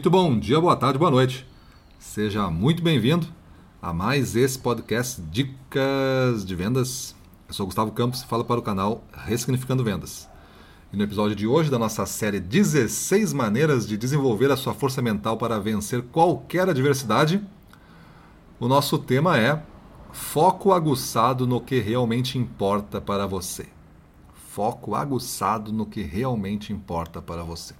Muito bom dia, boa tarde, boa noite. Seja muito bem-vindo a mais esse podcast Dicas de Vendas. Eu sou Gustavo Campos e falo para o canal Ressignificando Vendas. E no episódio de hoje da nossa série 16 maneiras de desenvolver a sua força mental para vencer qualquer adversidade, o nosso tema é foco aguçado no que realmente importa para você. Foco aguçado no que realmente importa para você.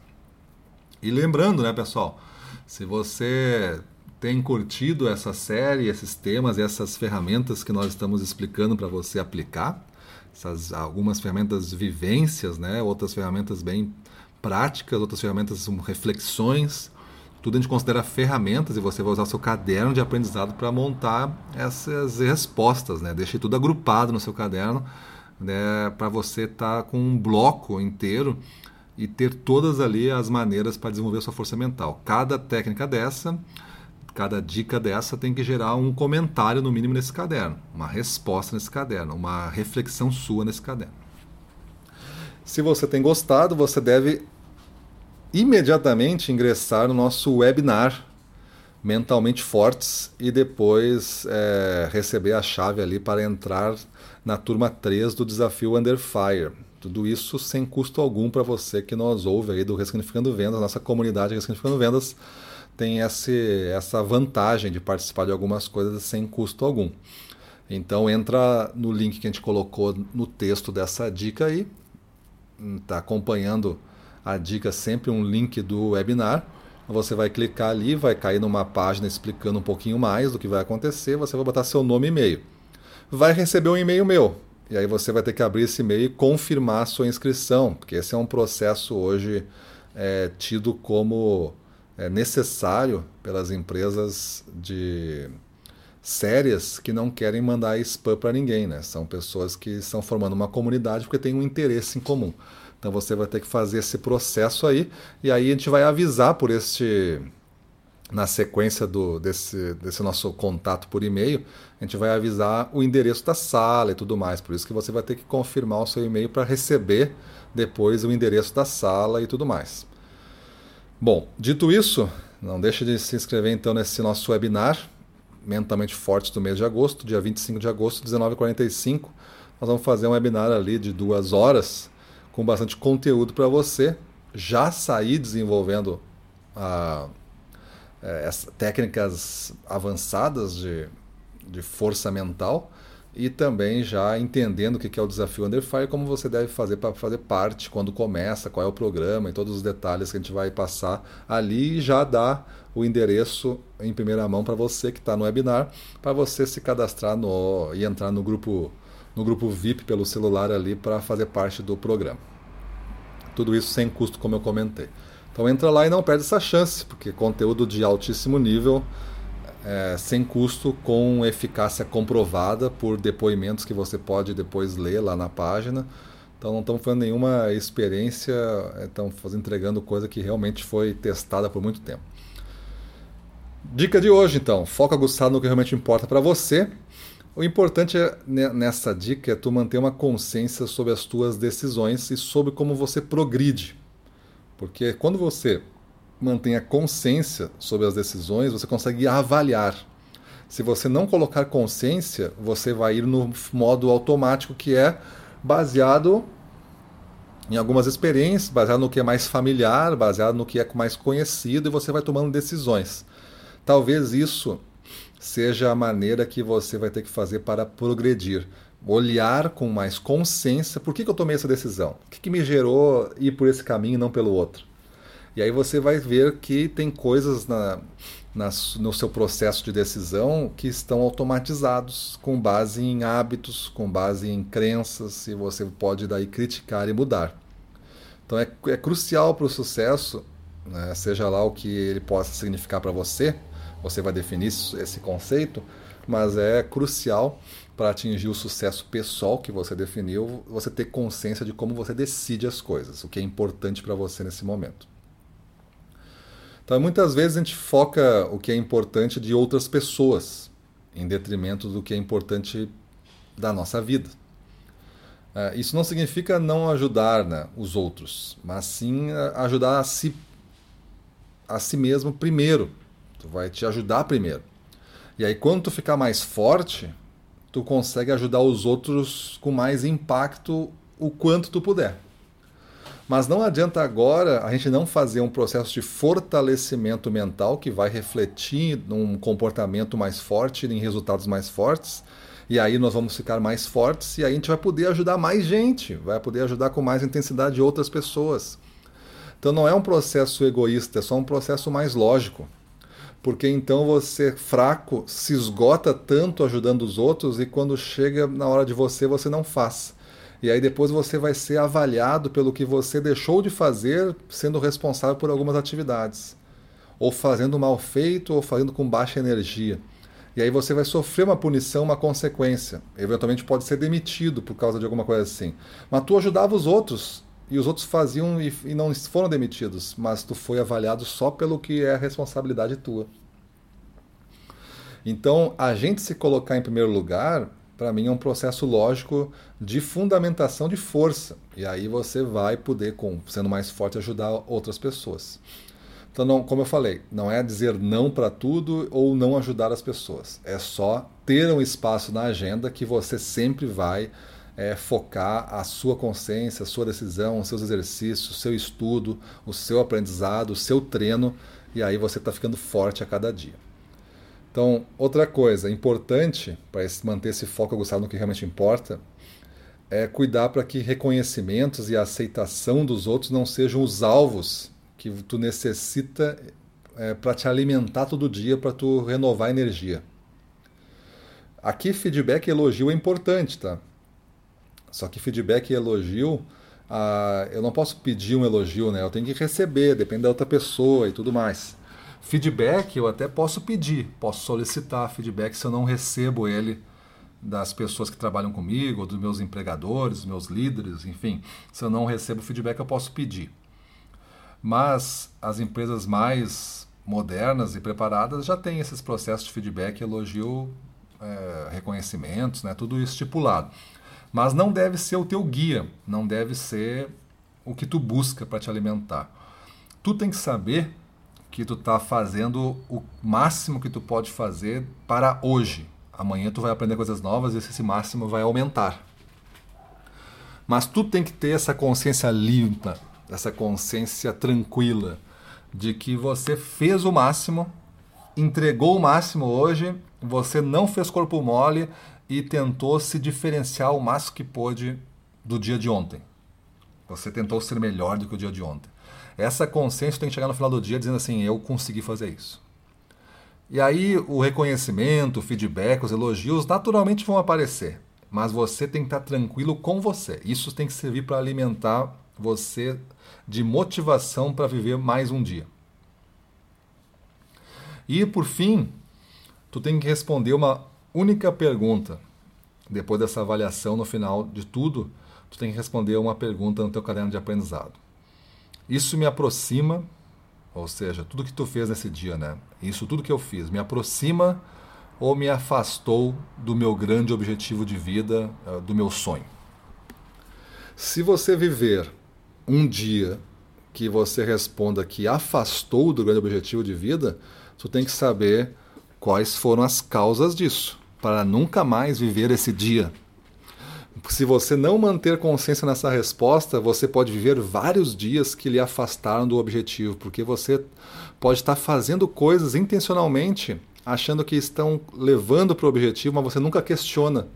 E lembrando, né, pessoal, se você tem curtido essa série, esses temas, essas ferramentas que nós estamos explicando para você aplicar, essas algumas ferramentas vivências, né, outras ferramentas bem práticas, outras ferramentas são reflexões, tudo a gente considera ferramentas e você vai usar o seu caderno de aprendizado para montar essas respostas, né? Deixe tudo agrupado no seu caderno, né, para você estar tá com um bloco inteiro e ter todas ali as maneiras para desenvolver a sua força mental. Cada técnica dessa, cada dica dessa tem que gerar um comentário no mínimo nesse caderno, uma resposta nesse caderno, uma reflexão sua nesse caderno. Se você tem gostado, você deve imediatamente ingressar no nosso webinar Mentalmente Fortes e depois é, receber a chave ali para entrar na turma 3 do desafio Under Fire. Tudo isso sem custo algum para você que nos ouve aí do Ressignificando Vendas. Nossa comunidade Ressignificando Vendas tem esse, essa vantagem de participar de algumas coisas sem custo algum. Então entra no link que a gente colocou no texto dessa dica aí. Está acompanhando a dica sempre um link do webinar. Você vai clicar ali, vai cair numa página explicando um pouquinho mais do que vai acontecer. Você vai botar seu nome e e-mail. Vai receber um e-mail meu e aí você vai ter que abrir esse e-mail e confirmar a sua inscrição, porque esse é um processo hoje é, tido como é, necessário pelas empresas de sérias que não querem mandar spam para ninguém, né? São pessoas que estão formando uma comunidade porque têm um interesse em comum. Então você vai ter que fazer esse processo aí e aí a gente vai avisar por este na sequência do, desse, desse nosso contato por e-mail, a gente vai avisar o endereço da sala e tudo mais. Por isso que você vai ter que confirmar o seu e-mail para receber depois o endereço da sala e tudo mais. Bom, dito isso, não deixe de se inscrever então nesse nosso webinar, Mentalmente Forte do mês de agosto, dia 25 de agosto, 19h45. Nós vamos fazer um webinar ali de duas horas com bastante conteúdo para você já sair desenvolvendo a é, técnicas avançadas de, de força mental e também já entendendo o que é o desafio Under Fire, como você deve fazer para fazer parte, quando começa, qual é o programa e todos os detalhes que a gente vai passar ali já dá o endereço em primeira mão para você que está no webinar, para você se cadastrar no, e entrar no grupo, no grupo VIP pelo celular ali para fazer parte do programa. Tudo isso sem custo, como eu comentei. Então entra lá e não perde essa chance, porque conteúdo de altíssimo nível, é, sem custo, com eficácia comprovada por depoimentos que você pode depois ler lá na página. Então não estamos fazendo nenhuma experiência, estamos entregando coisa que realmente foi testada por muito tempo. Dica de hoje então, foca aguçado no que realmente importa para você. O importante é, nessa dica é tu manter uma consciência sobre as tuas decisões e sobre como você progride. Porque quando você mantém a consciência sobre as decisões, você consegue avaliar. Se você não colocar consciência, você vai ir no modo automático que é baseado em algumas experiências, baseado no que é mais familiar, baseado no que é mais conhecido e você vai tomando decisões. Talvez isso seja a maneira que você vai ter que fazer para progredir. Olhar com mais consciência por que, que eu tomei essa decisão, o que, que me gerou ir por esse caminho e não pelo outro. E aí você vai ver que tem coisas na, na, no seu processo de decisão que estão automatizados com base em hábitos, com base em crenças, e você pode daí criticar e mudar. Então é, é crucial para o sucesso, né, seja lá o que ele possa significar para você, você vai definir esse conceito, mas é crucial para atingir o sucesso pessoal que você definiu, você ter consciência de como você decide as coisas, o que é importante para você nesse momento. Então, muitas vezes a gente foca o que é importante de outras pessoas, em detrimento do que é importante da nossa vida. É, isso não significa não ajudar né, os outros, mas sim ajudar a si a si mesmo primeiro. Tu vai te ajudar primeiro. E aí quando tu ficar mais forte, tu consegue ajudar os outros com mais impacto o quanto tu puder. Mas não adianta agora a gente não fazer um processo de fortalecimento mental que vai refletir num comportamento mais forte, em resultados mais fortes. E aí nós vamos ficar mais fortes e aí a gente vai poder ajudar mais gente, vai poder ajudar com mais intensidade outras pessoas. Então não é um processo egoísta, é só um processo mais lógico. Porque então você, fraco, se esgota tanto ajudando os outros e quando chega na hora de você, você não faz. E aí depois você vai ser avaliado pelo que você deixou de fazer, sendo responsável por algumas atividades. Ou fazendo mal feito, ou fazendo com baixa energia. E aí você vai sofrer uma punição, uma consequência. Eventualmente pode ser demitido por causa de alguma coisa assim. Mas tu ajudava os outros, e os outros faziam e, e não foram demitidos, mas tu foi avaliado só pelo que é responsabilidade tua. Então, a gente se colocar em primeiro lugar para mim é um processo lógico de fundamentação de força. E aí você vai poder, com, sendo mais forte, ajudar outras pessoas. Então, não, como eu falei, não é dizer não para tudo ou não ajudar as pessoas. É só ter um espaço na agenda que você sempre vai é, focar a sua consciência, a sua decisão, os seus exercícios, o seu estudo, o seu aprendizado, o seu treino, e aí você está ficando forte a cada dia. Então, outra coisa importante para manter esse foco aguçado no que realmente importa é cuidar para que reconhecimentos e aceitação dos outros não sejam os alvos que tu necessita é, para te alimentar todo dia, para tu renovar a energia. Aqui, feedback e elogio é importante, tá? Só que feedback e elogio, ah, eu não posso pedir um elogio, né? Eu tenho que receber, depende da outra pessoa e tudo mais. Feedback eu até posso pedir, posso solicitar feedback se eu não recebo ele das pessoas que trabalham comigo, ou dos meus empregadores, dos meus líderes, enfim. Se eu não recebo feedback, eu posso pedir. Mas as empresas mais modernas e preparadas já têm esses processos de feedback, elogio, é, reconhecimentos, né, tudo estipulado. Mas não deve ser o teu guia, não deve ser o que tu busca para te alimentar. Tu tem que saber que tu está fazendo o máximo que tu pode fazer para hoje. Amanhã tu vai aprender coisas novas e esse máximo vai aumentar. Mas tu tem que ter essa consciência limpa, essa consciência tranquila de que você fez o máximo, entregou o máximo hoje, você não fez corpo mole e tentou se diferenciar o máximo que pôde do dia de ontem. Você tentou ser melhor do que o dia de ontem. Essa consciência tem que chegar no final do dia dizendo assim: eu consegui fazer isso. E aí o reconhecimento, o feedback, os elogios naturalmente vão aparecer, mas você tem que estar tranquilo com você. Isso tem que servir para alimentar você de motivação para viver mais um dia. E por fim, tu tem que responder uma única pergunta. Depois dessa avaliação no final de tudo, tu tem que responder uma pergunta no teu caderno de aprendizado. Isso me aproxima, ou seja, tudo que tu fez nesse dia, né? Isso tudo que eu fiz me aproxima ou me afastou do meu grande objetivo de vida, eh, do meu sonho. Se você viver um dia que você responda que afastou do grande objetivo de vida, tu tem que saber quais foram as causas disso, para nunca mais viver esse dia se você não manter consciência nessa resposta, você pode viver vários dias que lhe afastaram do objetivo, porque você pode estar fazendo coisas intencionalmente, achando que estão levando para o objetivo, mas você nunca questiona.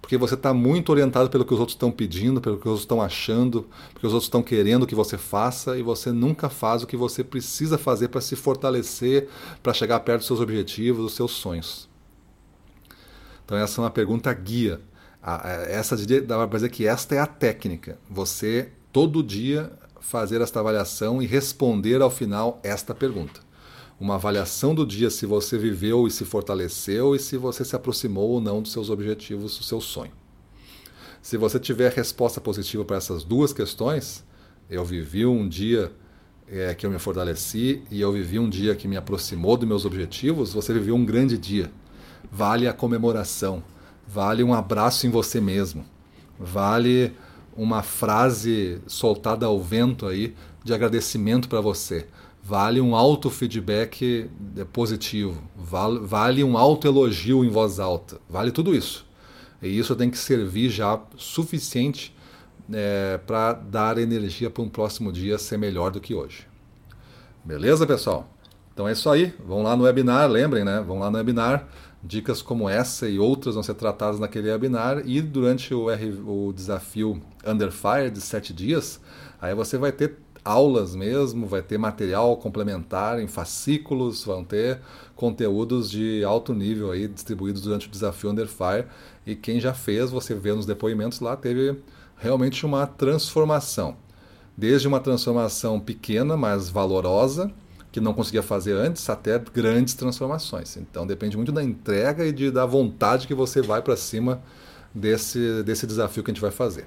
Porque você está muito orientado pelo que os outros estão pedindo, pelo que os outros estão achando, porque os outros estão querendo que você faça e você nunca faz o que você precisa fazer para se fortalecer, para chegar perto dos seus objetivos, dos seus sonhos. Então, essa é uma pergunta guia essa dá para dizer que esta é a técnica. Você todo dia fazer esta avaliação e responder ao final esta pergunta. Uma avaliação do dia se você viveu e se fortaleceu e se você se aproximou ou não dos seus objetivos, do seu sonho. Se você tiver resposta positiva para essas duas questões, eu vivi um dia é, que eu me fortaleci e eu vivi um dia que me aproximou dos meus objetivos, você viveu um grande dia. Vale a comemoração vale um abraço em você mesmo, vale uma frase soltada ao vento aí de agradecimento para você, vale um auto-feedback é, positivo, vale, um auto-elogio em voz alta, vale tudo isso. E isso tem que servir já suficiente é, para dar energia para um próximo dia ser melhor do que hoje. Beleza, pessoal? Então é isso aí. Vão lá no webinar, lembrem, né? Vão lá no webinar. Dicas como essa e outras vão ser tratadas naquele webinar e durante o, R, o desafio Under Fire de sete dias, aí você vai ter aulas mesmo, vai ter material complementar em fascículos, vão ter conteúdos de alto nível aí distribuídos durante o desafio Under Fire. E quem já fez, você vê nos depoimentos lá, teve realmente uma transformação. Desde uma transformação pequena, mas valorosa, que não conseguia fazer antes, até grandes transformações. Então depende muito da entrega e de, da vontade que você vai para cima desse, desse desafio que a gente vai fazer.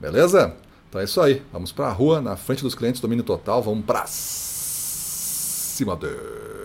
Beleza? Então é isso aí. Vamos para a rua, na frente dos clientes, domínio total. Vamos para cima deles.